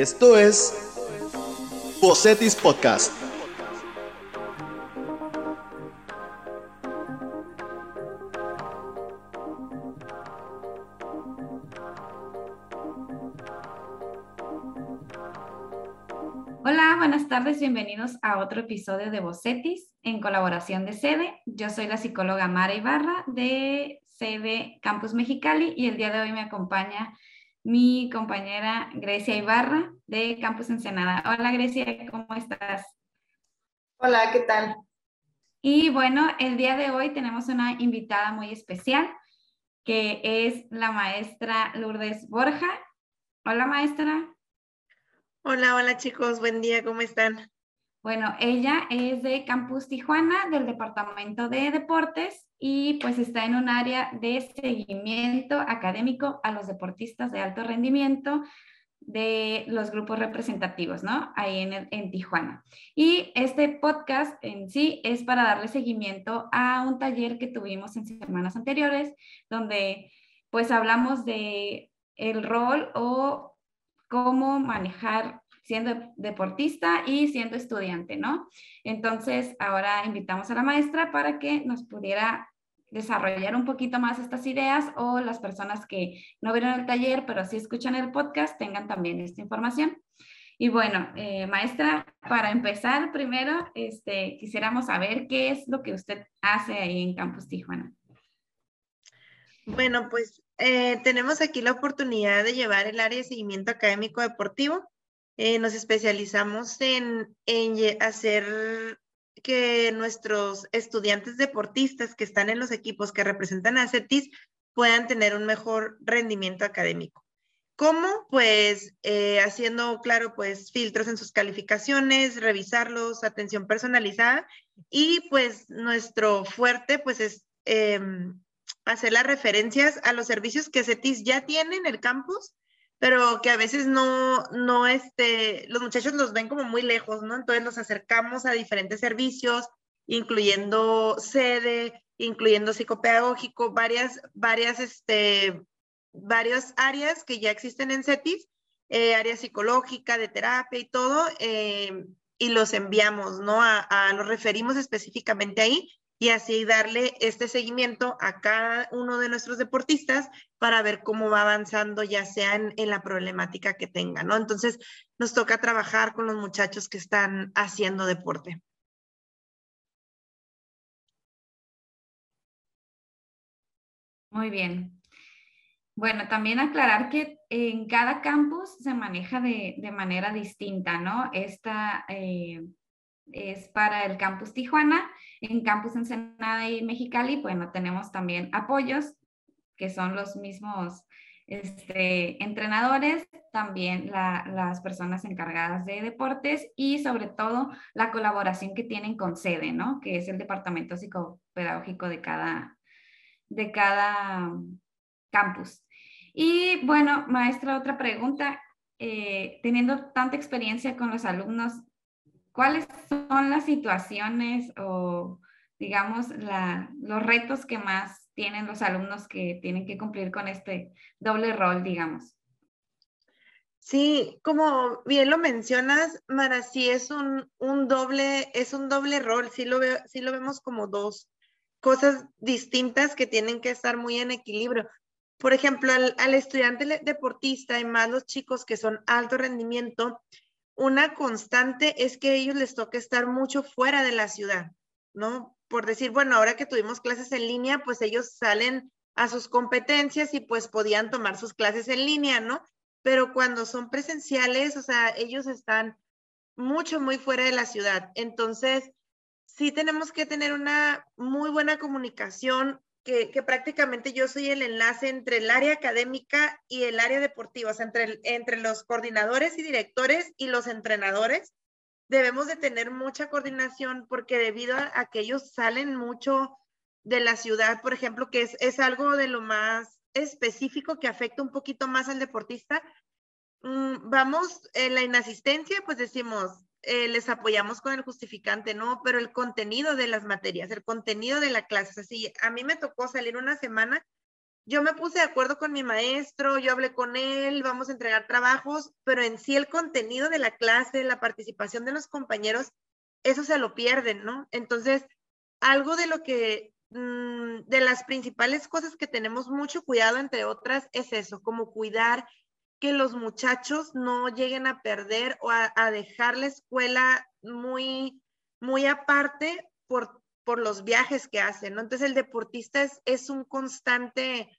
Esto es Bocetis Podcast. Hola, buenas tardes, bienvenidos a otro episodio de Bocetis en colaboración de Sede. Yo soy la psicóloga Mara Ibarra de Sede Campus Mexicali y el día de hoy me acompaña mi compañera Grecia Ibarra de Campus Ensenada. Hola Grecia, ¿cómo estás? Hola, ¿qué tal? Y bueno, el día de hoy tenemos una invitada muy especial que es la maestra Lourdes Borja. Hola maestra. Hola, hola chicos, buen día, ¿cómo están? Bueno, ella es de Campus Tijuana, del Departamento de Deportes, y pues está en un área de seguimiento académico a los deportistas de alto rendimiento de los grupos representativos, ¿no? Ahí en, en Tijuana. Y este podcast en sí es para darle seguimiento a un taller que tuvimos en semanas anteriores, donde pues hablamos de el rol o cómo manejar siendo deportista y siendo estudiante, ¿no? Entonces, ahora invitamos a la maestra para que nos pudiera desarrollar un poquito más estas ideas o las personas que no vieron el taller, pero sí escuchan el podcast, tengan también esta información. Y bueno, eh, maestra, para empezar primero, este, quisiéramos saber qué es lo que usted hace ahí en Campus Tijuana. Bueno, pues eh, tenemos aquí la oportunidad de llevar el área de seguimiento académico deportivo. Eh, nos especializamos en, hacer que nuestros estudiantes deportistas que están en los equipos que representan a CETIS puedan tener un mejor rendimiento académico. ¿Cómo? Pues eh, haciendo, claro, pues filtros en sus calificaciones, revisarlos, atención personalizada y pues nuestro fuerte pues es em, hacer las referencias a los servicios que CETIS ya tiene en el campus, pero que a veces no, no, este, los muchachos los ven como muy lejos, ¿no? Entonces nos acercamos a diferentes servicios, incluyendo sede, incluyendo psicopedagógico, varias, varias, este, varias áreas que ya existen en CETIS, eh, área psicológica, de terapia y todo, eh, y los enviamos, ¿no? A, a, los referimos específicamente ahí y así darle este seguimiento a cada uno de nuestros deportistas para ver cómo va avanzando, ya sea en, la problemática que tenga, ¿no? Entonces, nos toca trabajar con los muchachos que están haciendo deporte. Muy bien. Bueno, también aclarar que en cada campus se maneja de, manera distinta, ¿no? Esta eh, es para el campus Tijuana. En campus Ensenada y Mexicali, bueno, tenemos también apoyos, que son los mismos este, entrenadores, también las personas encargadas de deportes y sobre todo la colaboración que tienen con sede, ¿no? Que es el departamento psicopedagógico de cada, de cada campus. Y bueno, maestra, otra pregunta. Eh, teniendo tanta experiencia con los alumnos, ¿Cuáles son las situaciones o, digamos, los retos que más tienen los alumnos que tienen que cumplir con este doble rol, digamos? Sí, como bien lo mencionas, Mara, sí es un, doble, es un doble rol, sí lo, veo, sí lo vemos como dos cosas distintas que tienen que estar muy en equilibrio. Por ejemplo, al, al estudiante deportista y más los chicos que son alto rendimiento, una constante es que a ellos les toca estar mucho fuera de la ciudad, ¿no? Por decir, bueno, ahora que tuvimos clases en línea, pues ellos salen a sus competencias y pues podían tomar sus clases en línea, ¿no? Pero cuando son presenciales, o sea, ellos están mucho, muy fuera de la ciudad. Entonces, sí tenemos que tener una muy buena comunicación que, prácticamente yo soy el enlace entre el área académica y el área deportiva, o sea, entre, entre los coordinadores y directores y los entrenadores. Debemos de tener mucha coordinación porque debido a, que ellos salen mucho de la ciudad, por ejemplo, que es, es algo de lo más específico que afecta un poquito más al deportista, mm, vamos, en la inasistencia, pues decimos, eh, les apoyamos con el justificante, ¿no? Pero el contenido de las materias, el contenido de la clase, así, a mí me tocó salir una semana yo me puse de acuerdo con mi maestro, yo hablé con él, vamos a entregar trabajos, pero en sí el contenido de la clase, la participación de los compañeros, eso se lo pierden, ¿no? Entonces, algo de lo que, mm, de las principales cosas que tenemos mucho cuidado, entre otras, es eso, como cuidar que los muchachos no lleguen a perder o a, dejar la escuela muy, muy aparte por, por los viajes que hacen, ¿no? Entonces el deportista es, es un constante,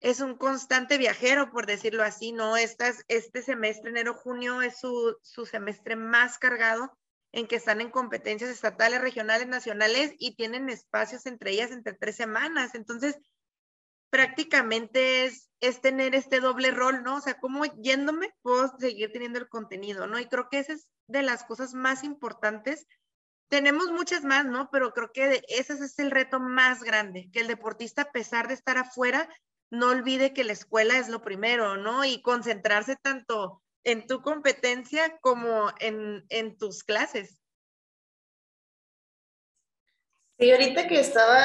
es un constante viajero, por decirlo así, ¿no? Estas, este semestre, enero, junio, es su, su semestre más cargado en que están en competencias estatales, regionales, nacionales y tienen espacios entre ellas entre tres semanas. Entonces, prácticamente es, es tener este doble rol, ¿no? O sea, como yéndome puedo seguir teniendo el contenido, ¿no? Y creo que esa es de las cosas más importantes. Tenemos muchas más, ¿no? Pero creo que ese es el reto más grande, que el deportista, a pesar de estar afuera, no olvide que la escuela es lo primero, ¿no? Y concentrarse tanto en tu competencia como en, en tus clases. Sí, ahorita que estaba,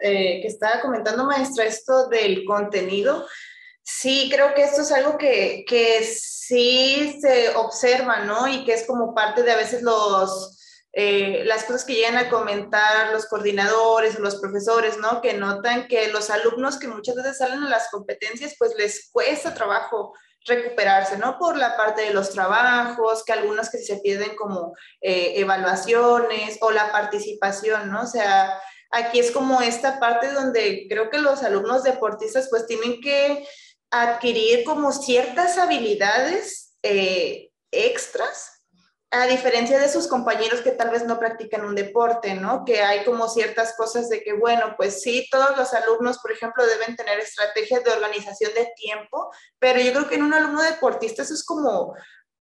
eh, que estaba comentando, maestra, esto del contenido, sí creo que esto es algo que, que sí se observa, ¿no? Y que es como parte de a veces los, eh, las cosas que llegan a comentar los coordinadores o los profesores, ¿no? Que notan que los alumnos que muchas veces salen a las competencias, pues les cuesta trabajo recuperarse, ¿no? Por la parte de los trabajos, que algunos que se pierden como eh, evaluaciones o la participación, ¿no? O sea, aquí es como esta parte donde creo que los alumnos deportistas pues tienen que adquirir como ciertas habilidades eh, extras a diferencia de sus compañeros que tal vez no practican un deporte, ¿no? Que hay como ciertas cosas de que, bueno, pues sí, todos los alumnos, por ejemplo, deben tener estrategias de organización de tiempo, pero yo creo que en un alumno deportista eso es como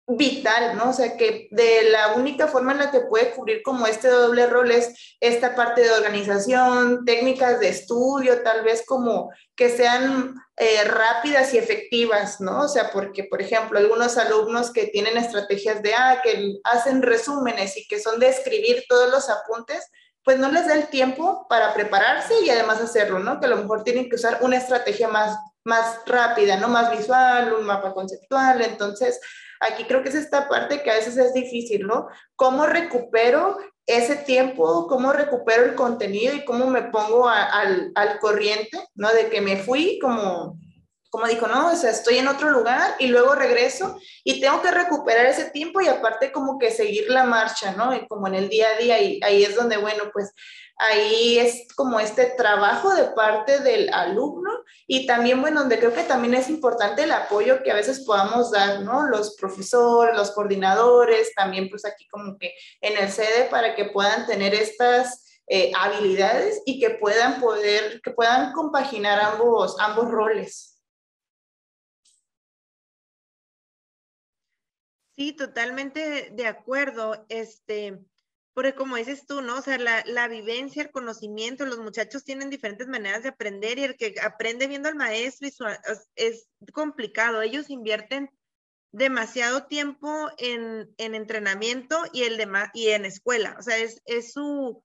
vital, ¿no? O sea, que de la única forma en la que puede cubrir como este doble rol es esta parte de organización, técnicas de estudio, tal vez como que sean eh, rápidas y efectivas, ¿no? O sea, porque, por ejemplo, algunos alumnos que tienen estrategias de, ah, que hacen resúmenes y que son de escribir todos los apuntes, pues no les da el tiempo para prepararse y además hacerlo, ¿no? Que a lo mejor tienen que usar una estrategia más, más rápida, ¿no? Más visual, un mapa conceptual, entonces Aquí creo que es esta parte que a veces es difícil, ¿no? ¿Cómo recupero ese tiempo, cómo recupero el contenido y cómo me pongo al, al, corriente, ¿no? De que me fui como, como dijo, no, o sea, estoy en otro lugar y luego regreso y tengo que recuperar ese tiempo y aparte como que seguir la marcha, ¿no? Y como en el día a día y ahí es donde, bueno, pues ahí es como este trabajo de parte del alumno y también, bueno, donde creo que también es importante el apoyo que a veces podamos dar, ¿no? Los profesores, los coordinadores, también pues aquí como que en el sede para que puedan tener estas eh, habilidades y que puedan poder, que puedan compaginar ambos, ambos roles. Sí, totalmente de acuerdo. Este, porque como dices tú, ¿no? O sea, la, la, vivencia, el conocimiento, los muchachos tienen diferentes maneras de aprender y el que aprende viendo al maestro es, complicado. Ellos invierten demasiado tiempo en, en entrenamiento y, el y en escuela. O sea, es, es su,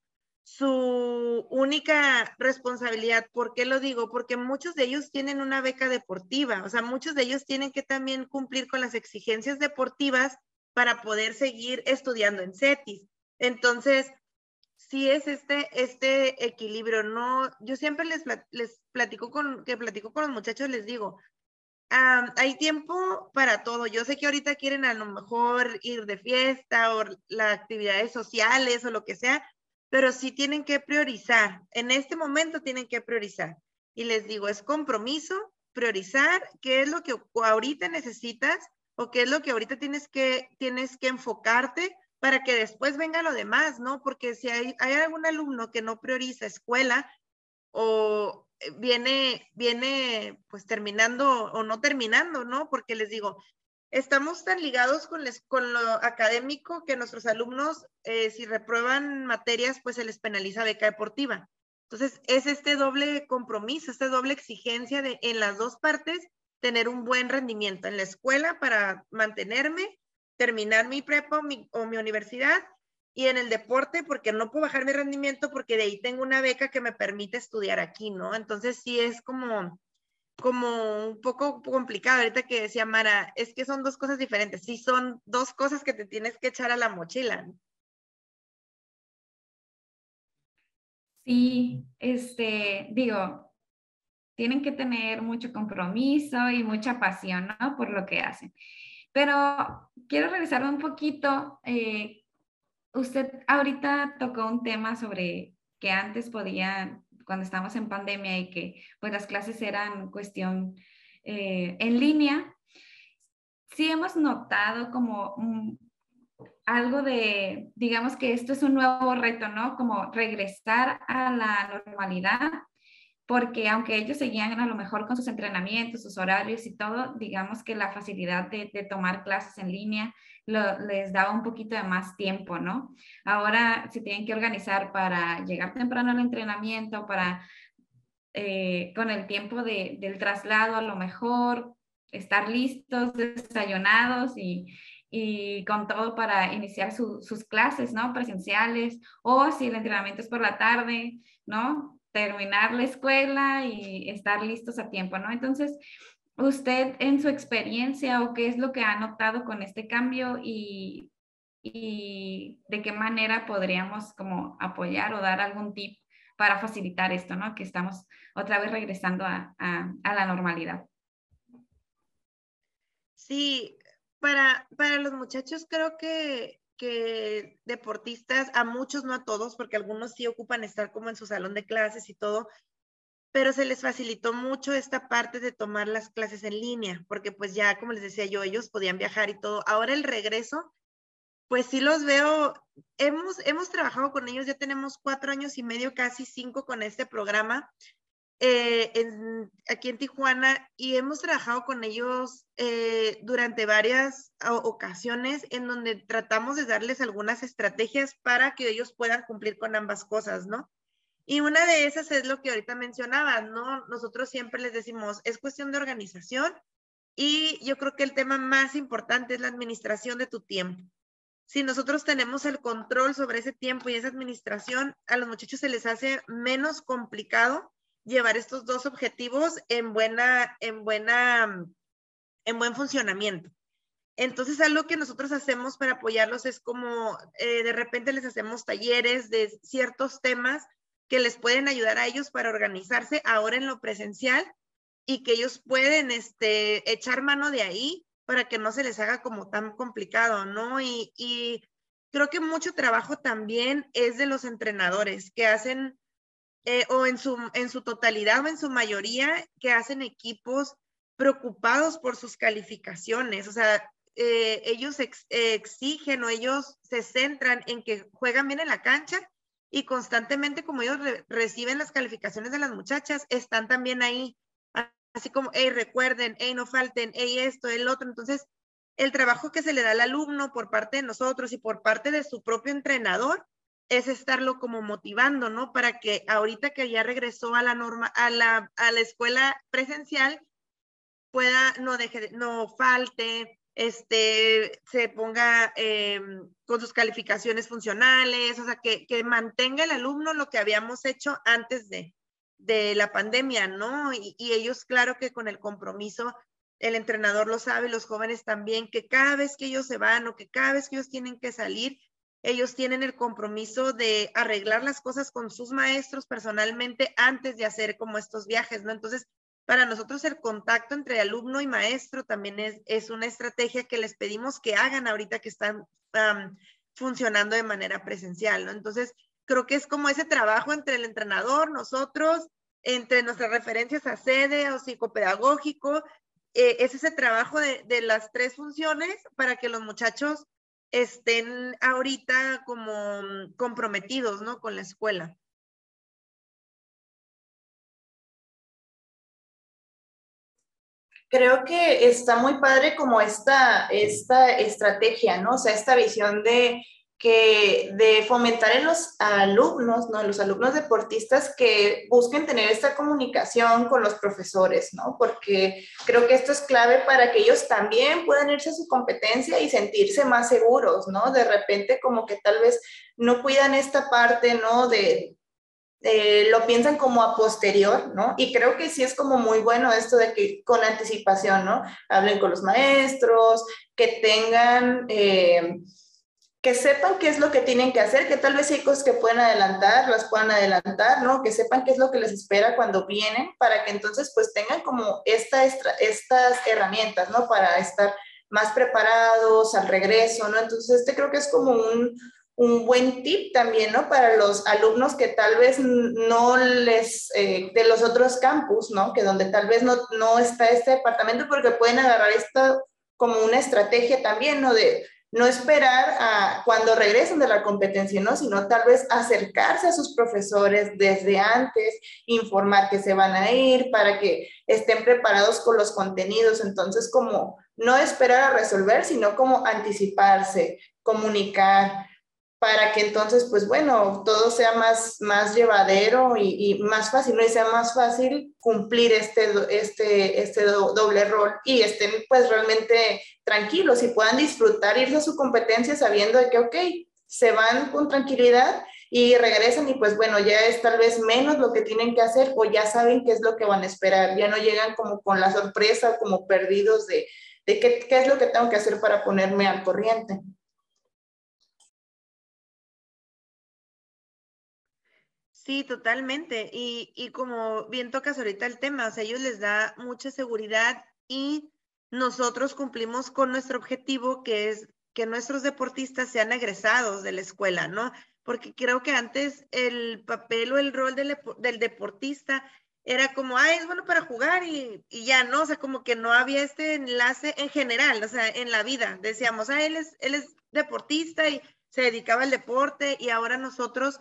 su única responsabilidad. ¿Por qué lo digo? Porque muchos de ellos tienen una beca deportiva. O sea, muchos de ellos tienen que también cumplir con las exigencias deportivas para poder seguir estudiando en CETIS. Entonces, sí es este, este equilibrio, ¿no? Yo siempre les, les platico con, que platico con los muchachos, les digo, hay tiempo para todo. Yo sé que ahorita quieren a lo mejor ir de fiesta o las actividades sociales o lo que sea, pero sí tienen que priorizar. En este momento tienen que priorizar. Y les digo, es compromiso, priorizar qué es lo que ahorita necesitas o qué es lo que ahorita tienes que, tienes que enfocarte para que después venga lo demás, ¿no? Porque si hay, algún alumno que no prioriza escuela o eh, viene, viene pues terminando o no terminando, ¿no? Porque les digo, estamos tan ligados con, con lo académico que nuestros alumnos, eh, si reprueban materias, pues se les penaliza beca deportiva. Entonces, es este doble compromiso, esta doble exigencia de en las dos partes tener un buen rendimiento en la escuela para mantenerme terminar mi prepa o mi, universidad y en el deporte porque no puedo bajar mi rendimiento porque de ahí tengo una beca que me permite estudiar aquí, ¿no? Entonces sí es como como un poco complicado ahorita que decía Mara, es que son dos cosas diferentes, sí son dos cosas que te tienes que echar a la mochila. Sí, este, digo, tienen que tener mucho compromiso y mucha pasión, ¿no? Por lo que hacen. Pero quiero regresar un poquito. Eh, usted ahorita tocó un tema sobre que antes podían cuando estábamos en pandemia y que pues las clases eran cuestión eh, en línea, sí hemos notado como algo de, digamos que esto es un nuevo reto, ¿no? Como regresar a la normalidad, porque aunque ellos seguían a lo mejor con sus entrenamientos, sus horarios y todo, digamos que la facilidad de, de tomar clases en línea les daba un poquito de más tiempo, ¿no? Ahora se tienen que organizar para llegar temprano al entrenamiento, para eh, con el tiempo de, del traslado a lo mejor, estar listos, desayunados y, y con todo para iniciar sus clases, ¿no? Presenciales, o si el entrenamiento es por la tarde, ¿no? Terminar la escuela y estar listos a tiempo, ¿no? Entonces, usted en su experiencia o qué es lo que ha notado con este cambio y, de qué manera podríamos como apoyar o dar algún tip para facilitar esto, ¿no? Que estamos otra vez regresando a, la normalidad. Sí, para, para los muchachos creo que, que deportistas, a muchos, no a todos, porque algunos sí ocupan estar como en su salón de clases y todo, pero se les facilitó mucho esta parte de tomar las clases en línea, porque pues ya, como les decía yo, ellos podían viajar y todo. Ahora el regreso, pues sí los veo, hemos, hemos trabajado con ellos, ya tenemos cuatro años y medio, casi cinco con este programa eh, aquí en Tijuana y hemos trabajado con ellos eh, durante varias ocasiones en donde tratamos de darles algunas estrategias para que ellos puedan cumplir con ambas cosas, ¿no? Y una de esas es lo que ahorita mencionaba, ¿no? Nosotros siempre les decimos, es cuestión de organización y yo creo que el tema más importante es la administración de tu tiempo. Si nosotros tenemos el control sobre ese tiempo y esa administración, a los muchachos se les hace menos complicado llevar estos dos objetivos en buena, en buena, en buen funcionamiento. Entonces, algo que nosotros hacemos para apoyarlos es como eh, de repente les hacemos talleres de ciertos temas que les pueden ayudar a ellos para organizarse ahora en lo presencial y que ellos pueden este, echar mano de ahí para que no se les haga como tan complicado, ¿no? Y, y creo que mucho trabajo también es de los entrenadores que hacen, eh, o en su, en su totalidad o en su mayoría, que hacen equipos preocupados por sus calificaciones. O sea, eh, ellos exigen o ellos se centran en que juegan bien en la cancha y constantemente como ellos reciben las calificaciones de las muchachas, están también ahí, así como, hey, recuerden, hey, no falten, hey, esto, el otro. Entonces, el trabajo que se le da al alumno por parte de nosotros y por parte de su propio entrenador es estarlo como motivando, ¿no? Para que ahorita que ya regresó a la norma, a la, a la escuela presencial, pueda, no deje, no falte, este, se ponga em, con sus calificaciones funcionales, o sea, que, mantenga el alumno lo que habíamos hecho antes de, la pandemia, ¿no? Y, y, ellos, claro que con el compromiso, el entrenador lo sabe, los jóvenes también, que cada vez que ellos se van o que cada vez que ellos tienen que salir, ellos tienen el compromiso de arreglar las cosas con sus maestros personalmente antes de hacer como estos viajes, ¿no? Entonces, para nosotros el contacto entre alumno y maestro también es, es una estrategia que les pedimos que hagan ahorita que están funcionando de manera presencial, ¿no? Entonces, creo que es como ese trabajo entre el entrenador, nosotros, entre nuestras referencias a sede o psicopedagógico, eh, es ese trabajo de, de, las tres funciones para que los muchachos estén ahorita como comprometidos, ¿no? Con la escuela. creo que está muy padre como esta, esta estrategia, ¿no? O sea, esta visión de que de fomentar en los alumnos, ¿no? En los alumnos deportistas que busquen tener esta comunicación con los profesores, ¿no? Porque creo que esto es clave para que ellos también puedan irse a su competencia y sentirse más seguros, ¿no? De repente como que tal vez no cuidan esta parte, ¿no? De, eh, lo piensan como a posterior, ¿no? Y creo que sí es como muy bueno esto de que con anticipación, ¿no? Hablen con los maestros, que tengan, eh, que sepan qué es lo que tienen que hacer, que tal vez hay cosas que pueden adelantar, las puedan adelantar, ¿no? Que sepan qué es lo que les espera cuando vienen, para que entonces pues tengan como esta, estas herramientas, ¿no? Para estar más preparados al regreso, ¿no? Entonces este creo que es como un, un buen tip también, ¿no? Para los alumnos que tal vez no les, eh, de los otros campus, ¿no? Que donde tal vez no, no está este departamento, porque pueden agarrar esto como una estrategia también, ¿no? De no esperar a cuando regresen de la competencia, ¿no? Sino tal vez acercarse a sus profesores desde antes, informar que se van a ir para que estén preparados con los contenidos. Entonces, como no esperar a resolver, sino como anticiparse, comunicar, para que entonces, pues bueno, todo sea más, más llevadero y, más fácil, ¿no? Y sea más fácil cumplir este, este, este doble rol y estén pues realmente tranquilos y puedan disfrutar, irse a su competencia sabiendo que, ok, se van con tranquilidad y regresan y pues bueno, ya es tal vez menos lo que tienen que hacer o ya saben qué es lo que van a esperar, ya no llegan como con la sorpresa, como perdidos de, de qué, qué es lo que tengo que hacer para ponerme al corriente. Sí, totalmente. Y, y, como bien tocas ahorita el tema, o sea, ellos les da mucha seguridad y nosotros cumplimos con nuestro objetivo, que es que nuestros deportistas sean egresados de la escuela, ¿no? Porque creo que antes el papel o el rol del, del deportista era como, ah, es bueno para jugar y, y, ya, ¿no? O sea, como que no había este enlace en general, o sea, en la vida. Decíamos, ah, él es, él es deportista y se dedicaba al deporte y ahora nosotros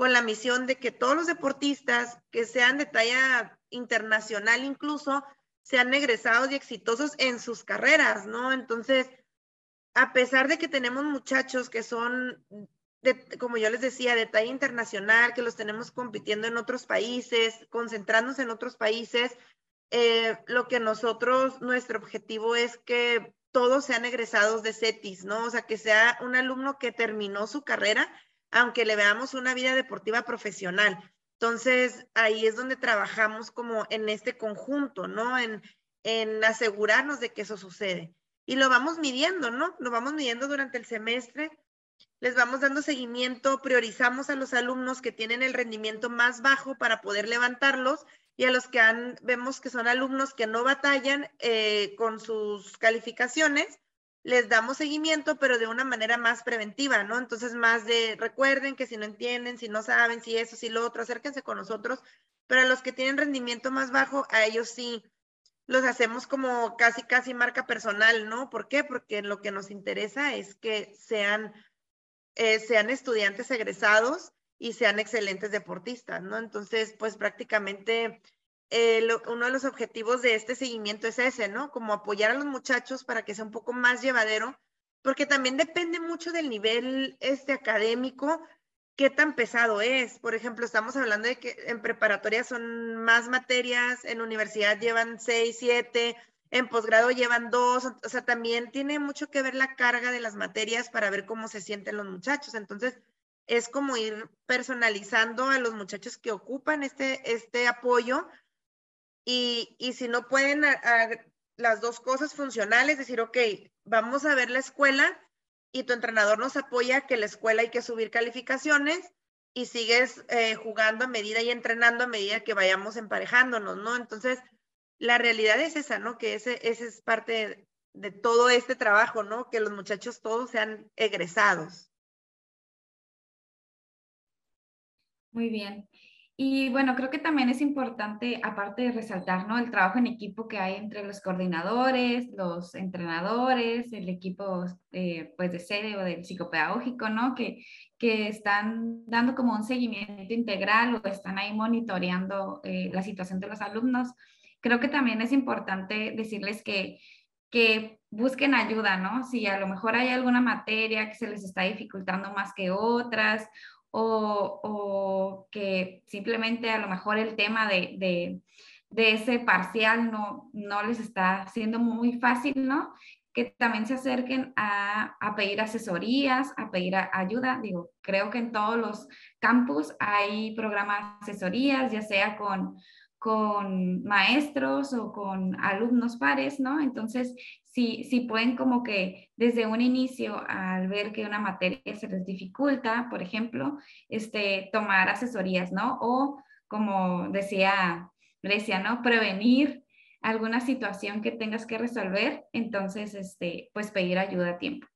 con la misión de que todos los deportistas que sean de talla internacional incluso sean egresados y exitosos en sus carreras, ¿no? Entonces, a pesar de que tenemos muchachos que son, de, como yo les decía, de talla internacional, que los tenemos compitiendo en otros países, concentrándose en otros países, eh, lo que nosotros, nuestro objetivo es que todos sean egresados de CETIS, ¿no? O sea, que sea un alumno que terminó su carrera aunque le veamos una vida deportiva profesional. Entonces, ahí es donde trabajamos como en este conjunto, ¿no? En, asegurarnos de que eso sucede. Y lo vamos midiendo, ¿no? Lo vamos midiendo durante el semestre, les vamos dando seguimiento, priorizamos a los alumnos que tienen el rendimiento más bajo para poder levantarlos y a los que vemos que son alumnos que no batallan eh, con sus calificaciones, les damos seguimiento, pero de una manera más preventiva, ¿no? Entonces, más de recuerden que si no entienden, si no saben, si eso, si lo otro, acérquense con nosotros, pero a los que tienen rendimiento más bajo, a ellos sí los hacemos como casi, casi marca personal, ¿no? ¿Por qué? Porque lo que nos interesa es que sean, eh, sean estudiantes egresados y sean excelentes deportistas, ¿no? Entonces, pues prácticamente eh, uno de los objetivos de este seguimiento es ese, ¿no? Como apoyar a los muchachos para que sea un poco más llevadero, porque también depende mucho del nivel este académico, qué tan pesado es. Por ejemplo, estamos hablando de que en preparatoria son más materias, en universidad llevan seis, siete, en posgrado llevan dos, o sea, también tiene mucho que ver la carga de las materias para ver cómo se sienten los muchachos. Entonces, es como ir personalizando a los muchachos que ocupan este, este apoyo y, si no pueden las dos cosas funcionales, decir, ok, vamos a ver la escuela y tu entrenador nos apoya que la escuela hay que subir calificaciones y sigues eh, jugando a medida y entrenando a medida que vayamos emparejándonos, ¿no? Entonces, la realidad es esa, ¿no? Que ese, ese es parte de, de todo este trabajo, ¿no? Que los muchachos todos sean egresados. Muy bien. Y bueno, creo que también es importante, aparte de resaltar, ¿no? El trabajo en equipo que hay entre los coordinadores, los entrenadores, el equipo, eh, pues, de sede o del psicopedagógico, ¿no? Que, que están dando como un seguimiento integral o están ahí monitoreando eh, la situación de los alumnos. Creo que también es importante decirles que, que busquen ayuda, ¿no? Si a lo mejor hay alguna materia que se les está dificultando más que otras o, que simplemente a lo mejor el tema de, ese parcial no, no les está siendo muy fácil, ¿no? que también se acerquen a, pedir asesorías, a pedir ayuda. Digo, creo que en todos los campus hay programas de asesorías, ya sea con, con maestros o con alumnos pares, ¿no? Entonces, si, si pueden como que desde un inicio, al ver que una materia se les dificulta, por ejemplo, este, tomar asesorías, ¿no? O como decía Grecia, ¿no? Prevenir alguna situación que tengas que resolver, entonces, este, pues pedir ayuda a tiempo.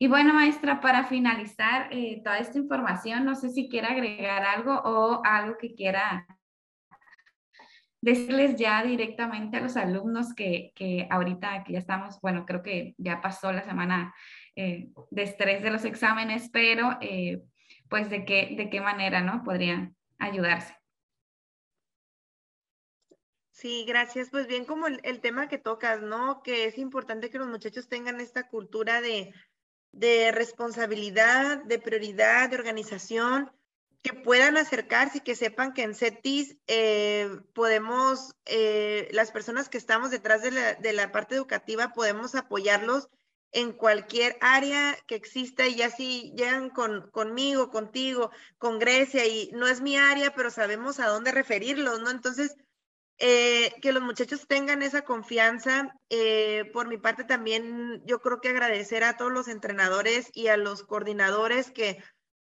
Y bueno, maestra, para finalizar eh, toda esta información, no sé si quiera agregar algo o algo que quiera decirles ya directamente a los alumnos que, que ahorita que ya estamos, bueno, creo que ya pasó la semana eh, de estrés de los exámenes, pero eh, pues de qué, de qué manera, ¿no? Podrían ayudarse. Sí, gracias. Pues bien, como el, tema que tocas, ¿no? Que es importante que los muchachos tengan esta cultura de, responsabilidad, de prioridad, de organización, que puedan acercarse y que sepan que en CETIS eh, podemos, eh, las personas que estamos detrás de la, de la, parte educativa, podemos apoyarlos en cualquier área que exista y ya llegan con, conmigo, contigo, con Grecia y no es mi área, pero sabemos a dónde referirlos, ¿no? Entonces, eh, que los muchachos tengan esa confianza. Por mi parte también yo creo que agradecer a todos los entrenadores y a los coordinadores que,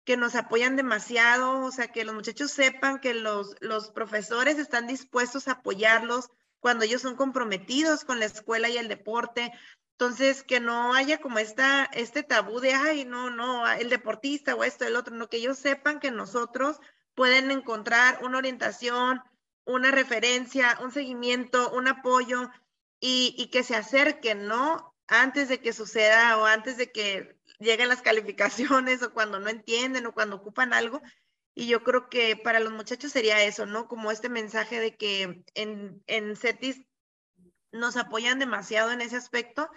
que nos apoyan demasiado, o sea, que los muchachos sepan que los, los profesores están dispuestos a apoyarlos cuando ellos son comprometidos con la escuela y el deporte. Entonces, que no haya como esta, este tabú de, ay, no, no, el deportista o esto, el otro, no, que ellos sepan que nosotros pueden encontrar una orientación, una referencia, un seguimiento, un apoyo y, que se acerquen, ¿no? Antes de que suceda o antes de que lleguen las calificaciones o cuando no entienden o cuando ocupan algo. Y yo creo que para los muchachos sería eso, ¿no? Como este mensaje de que en, en CETIS nos apoyan demasiado en ese aspecto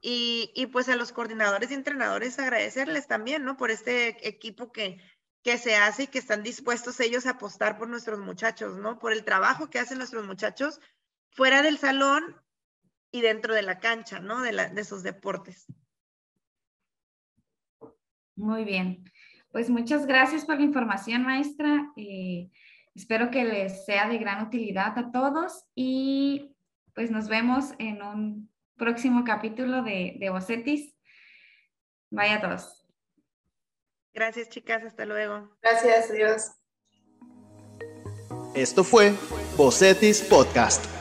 y, y, pues a los coordinadores y entrenadores agradecerles también, ¿no? Por este equipo que, que se hace y que están dispuestos ellos a apostar por nuestros muchachos, ¿no? Por el trabajo que hacen nuestros muchachos fuera del salón y dentro de la cancha, ¿no? De, la, de sus deportes. Muy bien. Pues muchas gracias por la información, maestra. Eh, espero que les sea de gran utilidad a todos y pues nos vemos en un próximo capítulo de, de Bocetis. Vaya a todos. Gracias, chicas. Hasta luego. Gracias, Dios. Esto fue Bocetis Podcast.